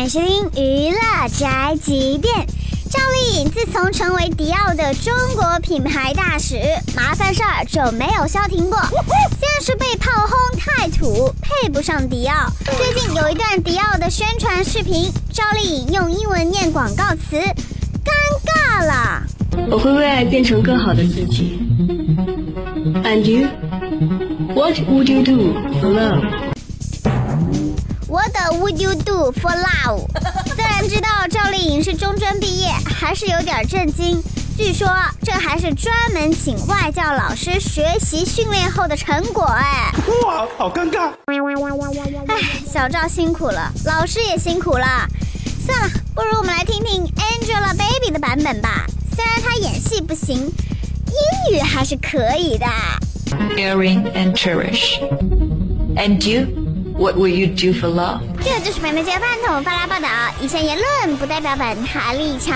欢收听娱乐宅急便。赵丽颖自从成为迪奥的中国品牌大使，麻烦事儿就没有消停过。先是被炮轰太土，配不上迪奥。最近有一段迪奥的宣传视频，赵丽颖用英文念广告词，尴尬了。我会为爱变成更好的自己。And you? What would you do for love? What would you do for love？虽然知道赵丽颖是中专毕业，还是有点震惊。据说这还是专门请外教老师学习训练后的成果哎。哇，好尴尬！哎，小赵辛苦了，老师也辛苦了。算了，不如我们来听听 Angelababy 的版本吧。虽然她演戏不行，英语还是可以的。Caring and cherish. And you? What will you do for love? 这就是本台饭桶发来报道，以上言论不代表本台立场。